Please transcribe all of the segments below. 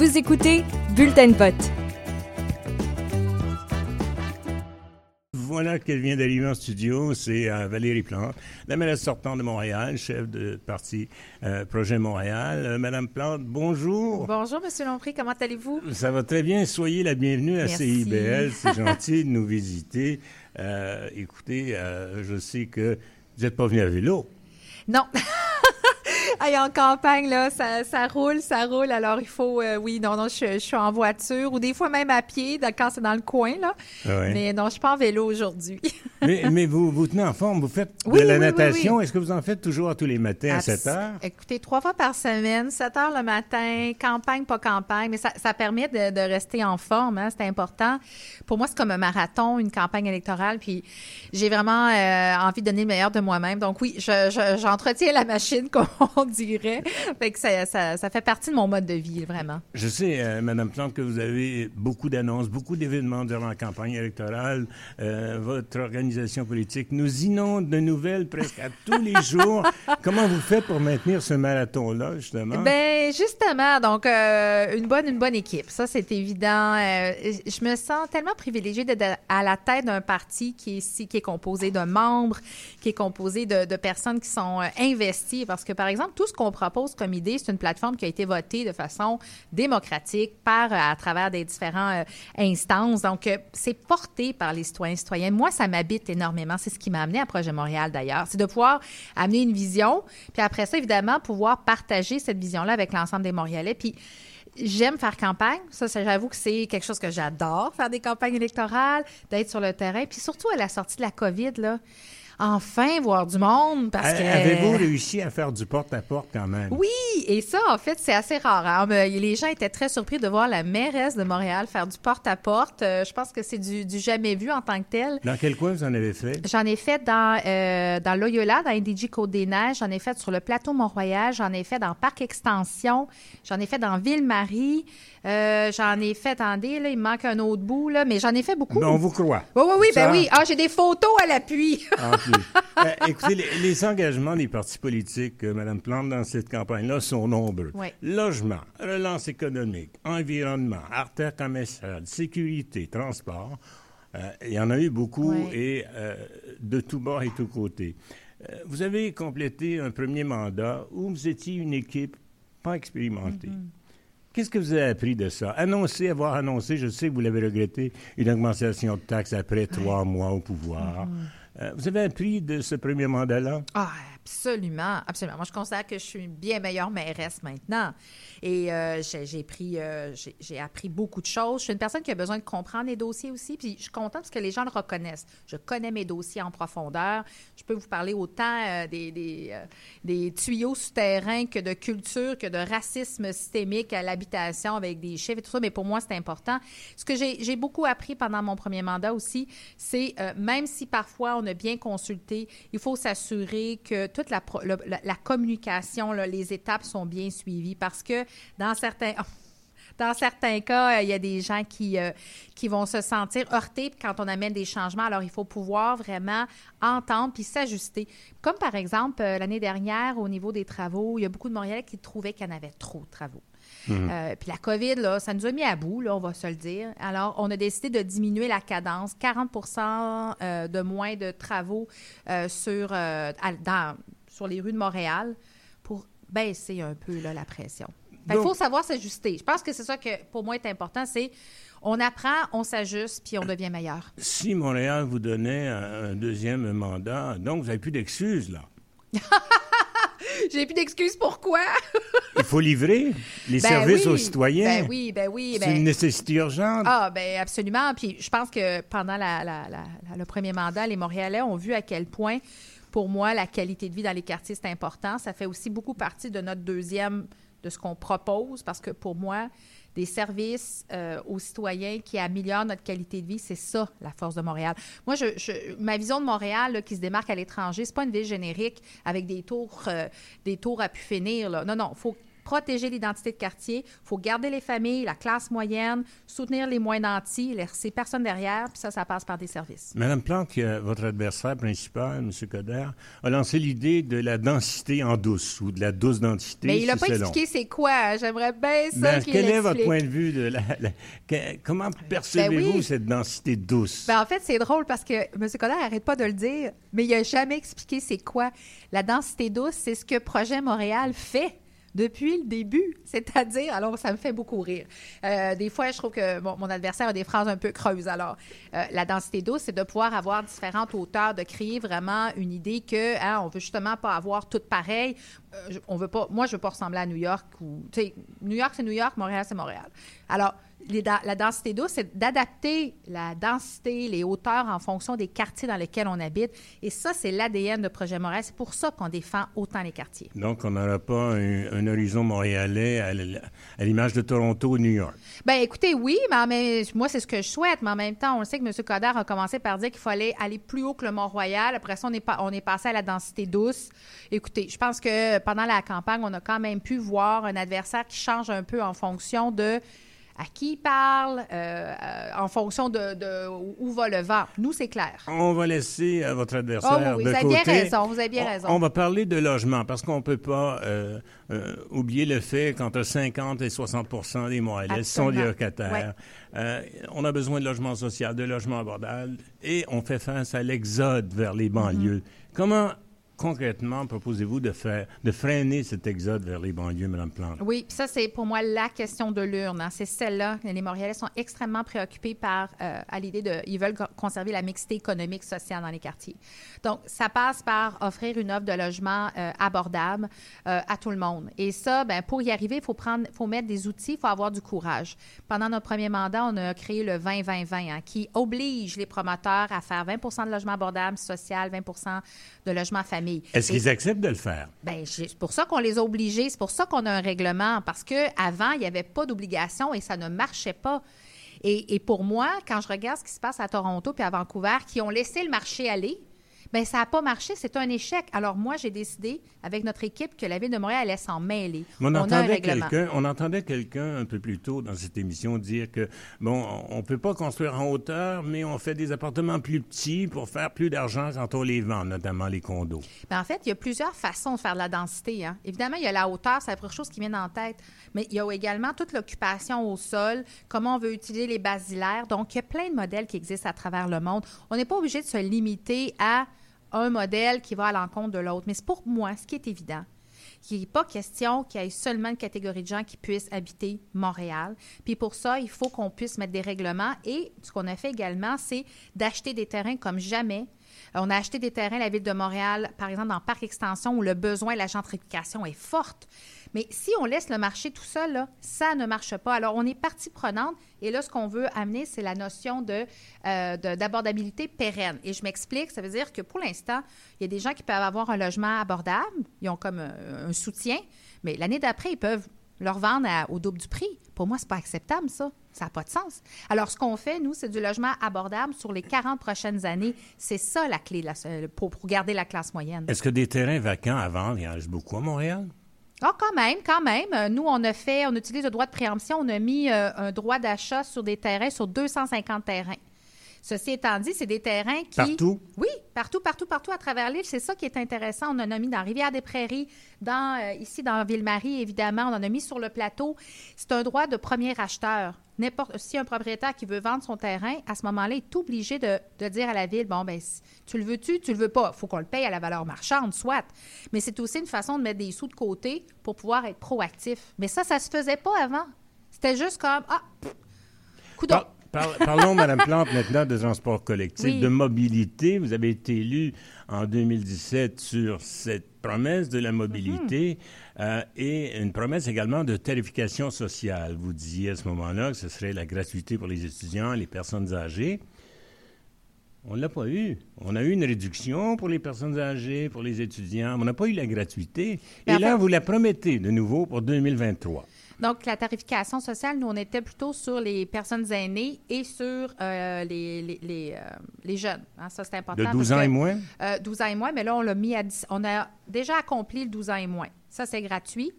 Vous écoutez Bulletin vote. Voilà qu'elle vient d'arriver en studio, c'est euh, Valérie Plante, la mairesse sortante de Montréal, chef de parti euh, Projet Montréal. Euh, Madame Plante, bonjour. Bonjour, Monsieur Lompré, comment allez-vous? Ça va très bien. Soyez la bienvenue à Merci. CIBL. C'est gentil de nous visiter. Euh, écoutez, euh, je sais que vous n'êtes pas venu à vélo. Non. Hey, en campagne, là, ça, ça roule, ça roule. Alors, il faut, euh, oui, non, non, je, je suis en voiture ou des fois même à pied quand c'est dans le coin, là. Ah ouais. Mais non, je suis pas en vélo aujourd'hui. mais, mais vous vous tenez en forme. Vous faites Oui, de la oui, natation. oui. Est-ce que vous en faites toujours tous les matins à 7 heures? Écoutez, trois fois par semaine, 7 heures le matin, campagne, pas campagne, mais ça, ça permet de, de rester en forme, hein, c'est important. Pour moi, c'est comme un marathon, une campagne électorale, puis j'ai vraiment euh, envie de donner le meilleur de moi-même. Donc oui, je- je- j'entretiens la machine, comme on dirait. Fait que ça, ça, ça fait partie de mon mode de vie, vraiment. Je sais, euh, Madame Plante, que vous avez beaucoup d'annonces, beaucoup d'événements durant la campagne électorale. Euh, votre organisation politique nous inonde de nouvelles presque à tous les jours. Comment vous faites pour maintenir ce marathon-là, justement? Ben justement, donc euh, une bonne une bonne équipe, ça c'est évident. Euh, je me sens tellement privilégiée d'être à la tête d'un parti qui est ici, qui est composé de membres, qui est composé de, de personnes qui sont investies, parce que par exemple tout ce qu'on propose comme idée, c'est une plateforme qui a été votée de façon démocratique par à travers des différents euh, instances. Donc euh, c'est porté par les citoyens et citoyennes. Moi ça m'habite énormément. C'est ce qui m'a amené à Projet Montréal d'ailleurs, c'est de pouvoir amener une vision, puis après ça évidemment pouvoir partager cette vision-là avec l'ensemble des Montréalais. Puis J'aime faire campagne. Ça, j'avoue que c'est quelque chose que j'adore, faire des campagnes électorales, d'être sur le terrain. Puis surtout à la sortie de la COVID, là, enfin voir du monde parce que... Avez-vous réussi à faire du porte-à-porte quand même? Oui, et ça, en fait, c'est assez rare. hein. Mais Les gens étaient très surpris de voir la mairesse de Montréal faire du porte-à-porte. Euh, je pense que c'est du, du jamais vu en tant que tel. Dans quel coin vous en avez fait? J'en ai fait dans, euh, dans Loyola, dans NDG Côte-des-Neiges. J'en ai fait sur le plateau Mont-Royal. J'en ai fait dans Parc Extension. J'en ai fait dans Ville-Marie. Euh, j'en ai fait, attendez, là, il me manque un autre bout, là, mais j'en ai fait beaucoup. Ben, on vous croit. Oui, oui, oui, ben oui. Ah, j'ai des photos à l'appui. Euh, écoutez, les, les engagements des partis politiques, euh, Mme Plante, dans cette campagne-là, sont nombreux. Oui. Logement, relance économique, environnement, artère commerciale, sécurité, transport. Euh, il y en a eu beaucoup Oui. et euh, de tous bords et tous côtés. Vous avez complété un premier mandat où vous étiez une équipe pas expérimentée. Mm-hmm. Qu'est-ce que vous avez appris de ça? Annoncer, avoir annoncé, je sais que vous l'avez regretté, une augmentation de taxes après trois mois au pouvoir. Euh, vous avez appris de ce premier mandat-là? Ah, absolument, absolument. Moi, je considère que je suis une bien meilleure mairesse maintenant. Et euh, j'ai pris, euh, j'ai appris beaucoup de choses. Je suis une personne qui a besoin de comprendre les dossiers aussi. Puis je suis contente parce que les gens le reconnaissent. Je connais mes dossiers en profondeur. Je peux vous parler autant euh, des, des, tuyaux souterrains que de culture, que de racisme systémique à l'habitation avec des chiffres et tout ça. Mais pour moi, c'est important. Ce que j'ai beaucoup appris pendant mon premier mandat aussi, c'est même si parfois on a bien consulté, il faut s'assurer que la, communication, les étapes sont bien suivies parce que dans certains... Dans certains cas, euh, il y a des gens qui, euh, qui vont se sentir heurtés quand on amène des changements. Alors, il faut pouvoir vraiment entendre puis s'ajuster. Comme par exemple, euh, l'année dernière, au niveau des travaux, il y a beaucoup de Montréalais qui trouvaient qu'il y en avait trop de travaux. Euh, puis la COVID, là, ça nous a mis à bout, là, on va se le dire. Alors, on a décidé de diminuer la cadence, 40% euh, de moins de travaux euh, sur, euh, à- dans- sur les rues de Montréal pour baisser un peu là, la pression. Il faut savoir s'ajuster. Je pense que c'est ça que pour moi est important, c'est on apprend, on s'ajuste, puis on devient meilleur. Si Montréal vous donnait un, un deuxième mandat, donc vous n'avez plus d'excuses, là. J'ai plus d'excuses pourquoi. Il faut livrer les Ben services oui, aux citoyens. Ben oui, ben oui. C'est ben- une nécessité urgente. Ah, ben absolument. Puis je pense que pendant la- la- la- la- le premier mandat, les Montréalais ont vu à quel point, pour moi, la qualité de vie dans les quartiers, c'est important. Ça fait aussi beaucoup partie de notre deuxième, de ce qu'on propose, parce que pour moi, des services euh, aux citoyens qui améliorent notre qualité de vie, c'est ça, la force de Montréal. Moi, ma vision de Montréal qui se démarque à l'étranger, c'est pas une ville générique avec des tours, euh, des tours à pu finir. Non, non, il faut protéger l'identité de quartier. Il faut garder les familles, la classe moyenne, soutenir les moins nantis, les, ces personnes derrière, puis ça, ça passe par des services. Madame Plante, votre adversaire principal, M. Coder, a lancé l'idée de la densité en douce ou de la douce densité. Mais il n'a pas expliqué c'est quoi. J'aimerais bien ça ben, Quel est votre point de vue de la, comment percevez-vous ben cette densité douce? Ben, en fait, c'est drôle parce que M. Coder n'arrête pas de le dire, mais il n'a jamais expliqué c'est quoi. La densité douce, c'est ce que Projet Montréal fait depuis le début. C'est-à-dire, alors ça me fait beaucoup rire. Euh, des fois, je trouve que mon adversaire a des phrases un peu creuses. Alors, euh, la densité douce, c'est de pouvoir avoir différentes hauteurs, de créer vraiment une idée que hein, on veut justement pas avoir toutes pareilles. Euh, on veut pas, moi, je veux pas ressembler à New York. Ou, New York, c'est New York, Montréal, c'est Montréal. Alors, la densité douce, c'est d'adapter la densité, les hauteurs en fonction des quartiers dans lesquels on habite. Et ça, c'est l'ADN de Projet Montréal. C'est pour ça qu'on défend autant les quartiers. Donc, on n'aura pas un, horizon montréalais à l'image de Toronto ou New York. Bien, écoutez, oui, mais moi, c'est ce que je souhaite. Mais en même temps, on sait que M. Coder a commencé par dire qu'il fallait aller plus haut que le Mont-Royal. Après ça, on est, on est passé à la densité douce. Écoutez, je pense que pendant la campagne, on a quand même pu voir un adversaire qui change un peu en fonction de à qui il parle, euh, euh, en fonction de, où va le vent. Nous, c'est clair. On va laisser à votre adversaire oh, oui, vous avez bien raison, vous avez bien raison. On, va parler de logement parce qu'on ne peut pas euh, oublier le fait qu'entre 50 et 60% des Montréalais sont des locataires. on a besoin de logement social, de logement abordable et on fait face à l'exode vers les banlieues. Mm-hmm. Comment concrètement proposez-vous de, freiner cet exode vers les banlieues, Mme Plante? Oui, ça, c'est pour moi la question de l'urne. Hein. C'est celle-là. Les Montréalais sont extrêmement préoccupés par, euh, à l'idée de, ils veulent conserver la mixité économique, sociale dans les quartiers. Donc, ça passe par offrir une offre de logement euh, abordable euh, à tout le monde. Et ça, ben, pour y arriver, il faut faut mettre des outils, il faut avoir du courage. Pendant notre premier mandat, on a créé le 20-20-20, hein, qui oblige les promoteurs à faire 20% de logement abordable, social, 20% de logement famille est-ce qu'ils acceptent de le faire? Bien, c'est pour ça qu'on les a obligés. C'est pour ça qu'on a un règlement. Parce qu'avant, il n'y avait pas d'obligation et ça ne marchait pas. Et, et, pour moi, quand je regarde ce qui se passe à Toronto puis à Vancouver, qui ont laissé le marché aller, Bien, ça n'a pas marché, c'est un échec. Alors moi, j'ai décidé avec notre équipe que la ville de Montréal allait s'en mêler. on, entendait quelqu'un, on entendait quelqu'un un peu plus tôt dans cette émission dire que bon, on peut pas construire en hauteur, mais on fait des appartements plus petits pour faire plus d'argent quand on les vend, notamment les condos. Bien, en fait, il y a plusieurs façons de faire de la densité. Hein. Évidemment, il y a la hauteur, c'est la première chose qui vient en tête, mais il y a également toute l'occupation au sol, comment on veut utiliser les basilaires. Donc, il y a plein de modèles qui existent à travers le monde. On n'est pas obligé de se limiter à un modèle qui va à l'encontre de l'autre. Mais c'est pour moi, ce qui est évident, qu'il n'est pas question qu'il y ait seulement une catégorie de gens qui puissent habiter Montréal. Puis pour ça, il faut qu'on puisse mettre des règlements. Et ce qu'on a fait également, c'est d'acheter des terrains comme jamais. On a acheté des terrains à la ville de Montréal, par exemple dans Parc Extension, où le besoin de la gentrification est forte. Mais si on laisse le marché tout seul, ça ne marche pas. Alors, on est partie prenante. Et là, ce qu'on veut amener, c'est la notion euh, d'abordabilité pérenne. Et je m'explique, ça veut dire que pour l'instant, il y a des gens qui peuvent avoir un logement abordable, ils ont comme euh, un, soutien, mais l'année d'après, ils peuvent leur vendre au double du prix. Pour moi, c'est pas acceptable, ça. Ça n'a pas de sens. Alors, ce qu'on fait, nous, c'est du logement abordable sur les 40 prochaines années. C'est ça la clé pour, pour garder la classe moyenne. Est-ce que des terrains vacants à vendre, il y en reste beaucoup à Montréal? Ah, quand même, quand même. Euh, nous, on a fait, on utilise le droit de préemption. On a mis euh, un droit d'achat sur des terrains, sur 250 terrains. Ceci étant dit, c'est des terrains qui. Partout? Oui, partout, partout, partout à travers l'île. C'est ça qui est intéressant. On en a mis dans Rivière-des-Prairies, dans, euh, ici dans Ville-Marie, évidemment. On en a mis sur le plateau. C'est un droit de premier acheteur. N'importe, si un propriétaire qui veut vendre son terrain, à ce moment-là, il est obligé de, dire à la ville bon, ben tu le veux-tu, tu le veux pas? Il faut qu'on le paye à la valeur marchande, soit. Mais c'est aussi une façon de mettre des sous de côté pour pouvoir être proactif. Mais ça, ça se faisait pas avant. C'était juste comme ah, coup parlons, Mme Plante, maintenant de transport collectif, de mobilité. Vous avez été élu en 2017 sur cette promesse de la mobilité mm-hmm. euh, et une promesse également de tarification sociale. Vous disiez à ce moment-là que ce serait la gratuité pour les étudiants, les personnes âgées. On ne l'a pas eu. On a eu une réduction pour les personnes âgées, pour les étudiants. On n'a pas eu la gratuité. et là, vous la promettez de nouveau pour 2023. Donc, la tarification sociale, nous, on était plutôt sur les personnes aînées et sur euh, les, les, euh, les, jeunes. Hein. ça, c'est important. De 12 ans et moins? 12 euh, ans et moins, mais là, on l'a mis à 10. On a déjà accompli le 12 ans et moins. Ça, c'est gratuit.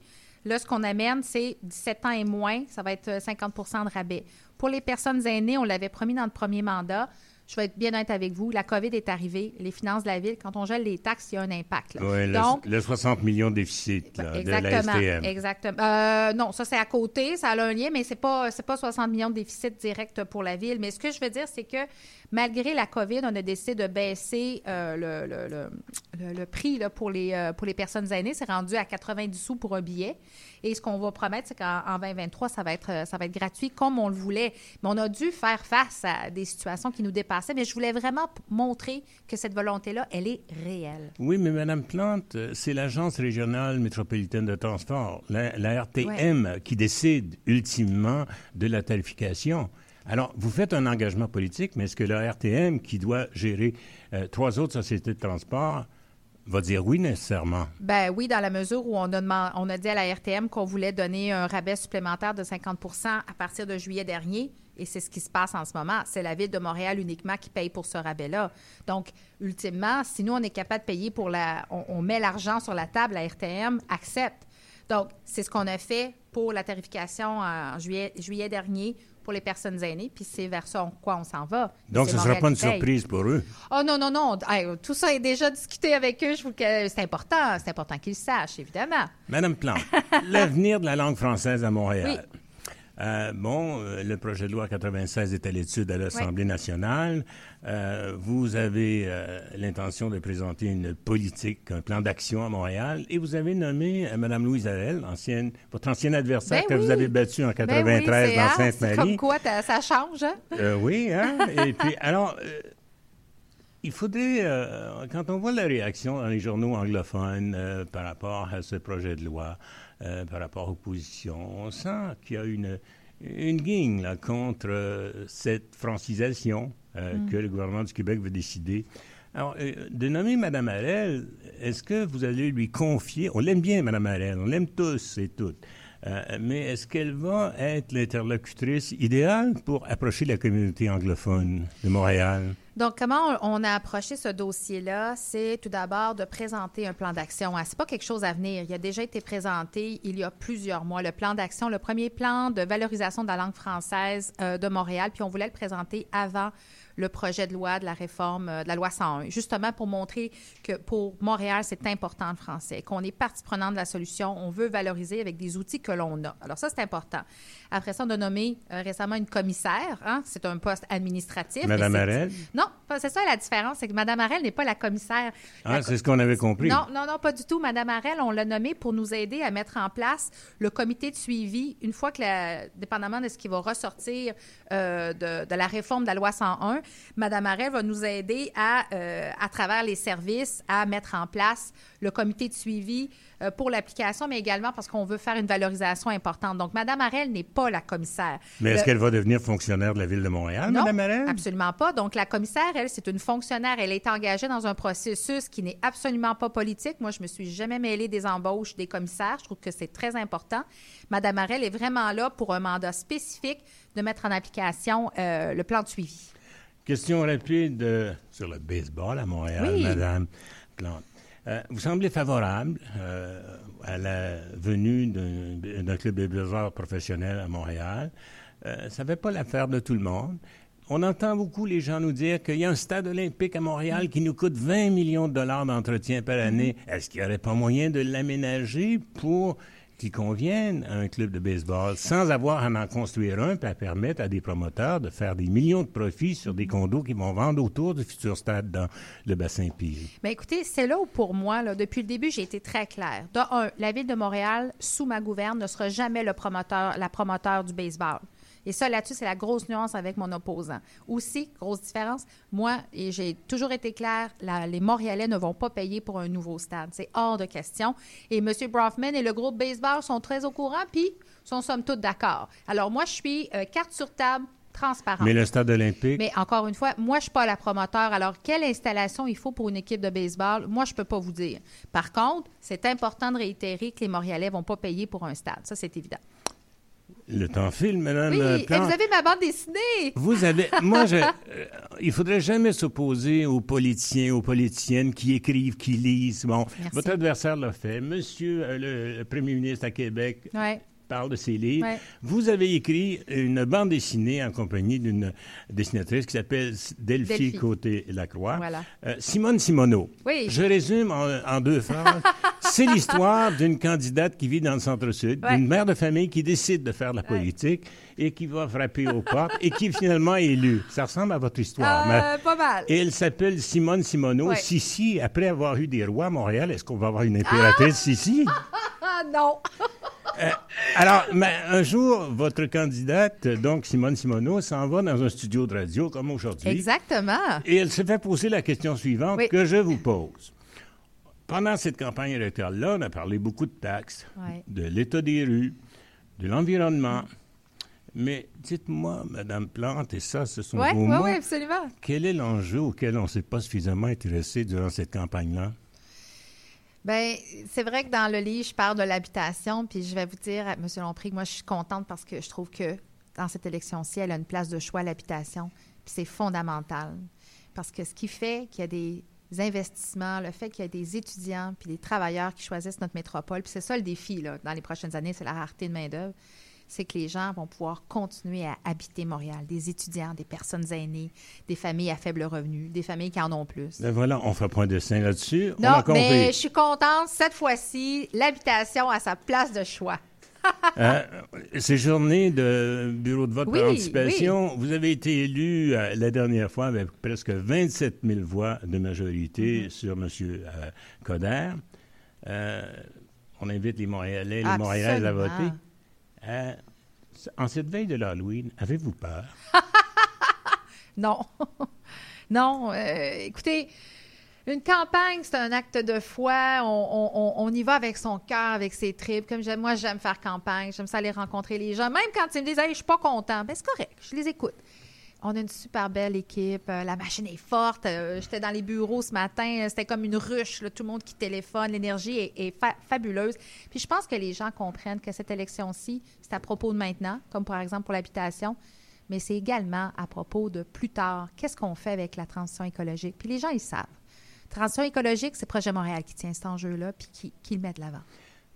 Là, ce qu'on amène, c'est 17 ans et moins, ça va être 50% de rabais. Pour les personnes aînées, on l'avait promis dans le premier mandat, je vais être bien honnête avec vous, la COVID est arrivée, les finances de la ville, quand on gèle les taxes, il y a un impact. Donc, le, 60 millions de déficit là, exactement, de la STM. Exactement. Euh, non, ça c'est à côté, ça a un lien, mais c'est pas pas 60 millions de déficit direct pour la ville. Mais ce que je veux dire, c'est que malgré la COVID, on a décidé de baisser euh, le, le, prix là, pour, les, euh, pour les personnes aînées. C'est rendu à 90 sous pour un billet. Et ce qu'on va promettre, c'est qu'en 2023, ça va, être, ça va être gratuit comme on le voulait. Mais on a dû faire face à des situations qui nous Mais je voulais vraiment montrer que cette volonté-là, elle est réelle. Oui, mais Mme Plante, c'est l'Agence régionale métropolitaine de transport, la, RTM, qui décide ultimement de la tarification. Alors, vous faites un engagement politique, mais est-ce que la RTM, qui doit gérer euh, trois autres sociétés de transport, va dire oui nécessairement? Ben oui, dans la mesure où on a, on a dit à la RTM qu'on voulait donner un rabais supplémentaire de 50% à partir de juillet dernier. Et c'est ce qui se passe en ce moment. C'est la ville de Montréal uniquement qui paye pour ce rabais-là. Donc, ultimement, si nous, on est capable de payer pour la... On, met l'argent sur la table, la RTM accepte. Donc, c'est ce qu'on a fait pour la tarification en juillet, juillet dernier pour les personnes aînées, puis c'est vers ça quoi on s'en va. Donc, ce ne sera pas une surprise pour eux. Oh non, non, non. tout ça est déjà discuté avec eux. C'est important. C'est important qu'ils sachent, évidemment. Madame Plante, l'avenir de la langue française à Montréal. Euh, bon, euh, le projet de loi 96 est à l'étude à l'Assemblée nationale. Euh, vous avez l'intention de présenter une politique, un plan d'action à Montréal, et vous avez nommé Mme Louise Arel, ancienne, votre ancienne adversaire ben que vous avez battu en 93 ben dans Sainte-Marie. Comme quoi, ça change, hein? oui, hein? et puis, alors, il faudrait, quand on voit la réaction dans les journaux anglophones par rapport à ce projet de loi, euh, par rapport aux positions. On sent qu'il y a une, une guigne là, contre euh, cette francisation euh, mm. que le gouvernement du Québec veut décider. Alors, de nommer Mme Harel, est-ce que vous allez lui confier, on l'aime bien, Mme Harel, on l'aime tous et toutes, mais est-ce qu'elle va être l'interlocutrice idéale pour approcher la communauté anglophone de Montréal? Donc, comment on a approché ce dossier-là? C'est tout d'abord de présenter un plan d'action. Ce n'est pas quelque chose à venir. Il a déjà été présenté il y a plusieurs mois. Le plan d'action, le premier plan de valorisation de la langue française euh, de Montréal, puis on voulait le présenter avant le projet de loi de la réforme euh, de la loi 101, justement pour montrer que pour Montréal, c'est important le français, qu'on est partie prenante de la solution, on veut valoriser avec des outils que l'on a. Alors ça, c'est important. Après ça, on a nommé euh, récemment une commissaire. Hein? C'est un poste administratif. Madame Arel? Non, c'est ça la différence, c'est que Madame Arel n'est pas la commissaire. Ah, c'est ce qu'on avait compris. Non, non, non, pas du tout. Madame Arel, on l'a nommée pour nous aider à mettre en place le comité de suivi une fois que, la, dépendamment de ce qui va ressortir euh, de, de, la réforme de la loi 101, Madame Arel va nous aider à, euh, à travers les services, à mettre en place le comité de suivi euh, pour l'application, mais également parce qu'on veut faire une valorisation importante. Donc, Mme Arel n'est pas la commissaire. Mais est-ce qu'elle va devenir fonctionnaire de la Ville de Montréal, non, Mme Arel? absolument pas. Donc, la commissaire, elle, c'est une fonctionnaire. Elle est engagée dans un processus qui n'est absolument pas politique. Moi, je me suis jamais mêlée des embauches des commissaires. Je trouve que c'est très important. Mme Arel est vraiment là pour un mandat spécifique de mettre en application euh, le plan de suivi. Question rapide euh, sur le baseball à Montréal, Madame Plante. Euh, vous semblez favorable euh, à la venue d'un club de baseball professionnel à Montréal. Ça ne fait pas l'affaire de tout le monde. On entend beaucoup les gens nous dire qu'il y a un stade olympique à Montréal qui nous coûte 20 millions de dollars d'entretien par année. Mm-hmm. Est-ce qu'il n'y aurait pas moyen de l'aménager pour qui conviennent à un club de baseball sans avoir à en construire un puis à permettre à des promoteurs de faire des millions de profits sur des condos qui vont vendre autour du futur stade dans le bassin Piri. Mais écoutez, c'est là où pour moi, depuis le début, j'ai été très claire. De un, la ville de Montréal, sous ma gouverne, ne sera jamais le promoteur, la promoteur du baseball. Et ça, là-dessus, c'est la grosse nuance avec mon opposant. Aussi, grosse différence, moi, et j'ai toujours été claire, les Montréalais ne vont pas payer pour un nouveau stade. C'est hors de question. Et M. Brofman et le groupe baseball sont très au courant, puis sont somme toute d'accord. Alors, moi, je suis euh, carte sur table, transparente. Mais le stade olympique? Mais encore une fois, moi, je ne suis pas la promoteur. Alors, quelle installation il faut pour une équipe de baseball? Moi, je ne peux pas vous dire. Par contre, c'est important de réitérer que les Montréalais ne vont pas payer pour un stade. Ça, c'est évident Le temps file, Madame Oui, Plante. vous avez ma bande dessinée. Vous avez, moi, je, euh, il faudrait jamais s'opposer aux politiciens, aux politiciennes qui écrivent, qui lisent. Bon, Merci. votre adversaire l'a fait. Monsieur euh, le, le premier ministre à Québec Ouais. Parle de ses livres. Ouais. Vous avez écrit une bande dessinée en compagnie d'une dessinatrice qui s'appelle Delphi, Delphi. Côté-Lacroix. Voilà. Euh, Simone Simoneau. Oui. Je résume en, en deux phrases. C'est l'histoire d'une candidate qui vit dans le centre-sud, Ouais. d'une mère de famille qui décide de faire de la politique et qui va frapper aux portes et qui est finalement élue. Ça ressemble à votre histoire. mais- Euh, pas mal. et elle s'appelle Simone Simoneau. Sissi, après avoir eu des rois à Montréal, est-ce qu'on va avoir une impératrice Sissi? Ah non. Alors, mais un jour, votre candidate, donc Simone Simoneau, s'en va dans un studio de radio comme aujourd'hui. Exactement. Et elle se fait poser la question suivante Oui. que je vous pose. Pendant cette campagne électorale-là, on a parlé beaucoup de taxes, Ouais. de l'état des rues, de l'environnement. Mais dites-moi, Madame Plante, et ça, ce sont Oui, vos oui, mots, oui, absolument. quel est l'enjeu auquel on ne s'est pas suffisamment intéressé durant cette campagne-là? Bien, c'est vrai que dans le livre, je parle de l'habitation, puis je vais vous dire, M. Lompré, que moi, je suis contente parce que je trouve que dans cette élection-ci, elle a une place de choix, l'habitation, puis c'est fondamental. Parce que ce qui fait qu'il y a des investissements, le fait qu'il y a des étudiants puis des travailleurs qui choisissent notre métropole, puis c'est ça le défi là, dans les prochaines années, c'est la rareté de main-d'œuvre, c'est que les gens vont pouvoir continuer à habiter Montréal, des étudiants, des personnes aînées, des familles à faible revenu, des familles qui en ont plus. Ben voilà, on fait point de dessin là-dessus. on Non, a compris. mais je suis contente, cette fois-ci, l'habitation a sa place de choix. Euh, ces journées de bureau de vote Oui, par anticipation, vous avez été élu euh, la dernière fois avec presque 27 000 voix de majorité Mm-hmm. sur M. euh, Coder. Euh, on invite les Montréalais, les Montréalaises à voter. Euh, en cette veille de l'Halloween, avez-vous peur? Non. non. euh, écoutez, une campagne, c'est un acte de foi. On, y va avec son cœur, avec ses tripes. Comme j'aime, moi, j'aime faire campagne. J'aime ça aller rencontrer les gens. Même quand ils me disent, hey, je suis pas content, ben, c'est correct. Je les écoute. On a une super belle équipe. euh, la machine est forte. euh, J'étais dans les bureaux ce matin. euh, C'était comme une ruche. là, tout le monde qui téléphone. L'énergie est, est fa- fabuleuse. Puis je pense que les gens comprennent que cette élection-ci, c'est à propos de maintenant, comme par exemple pour l'habitation, mais c'est également à propos de plus tard. Qu'est-ce qu'on fait avec la transition écologique? Puis les gens, ils savent. Transition écologique, c'est Projet Montréal qui tient cet enjeu-là puis qui, qui le met de l'avant.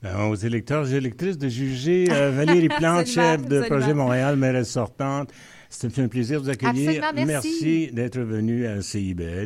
Ben, aux électeurs et électrices de juger euh, Valérie Plante, chef de. Projet Montréal, mairesse sortante. C'était un plaisir de vous accueillir. Absolument, merci. d'être venu à CIBL.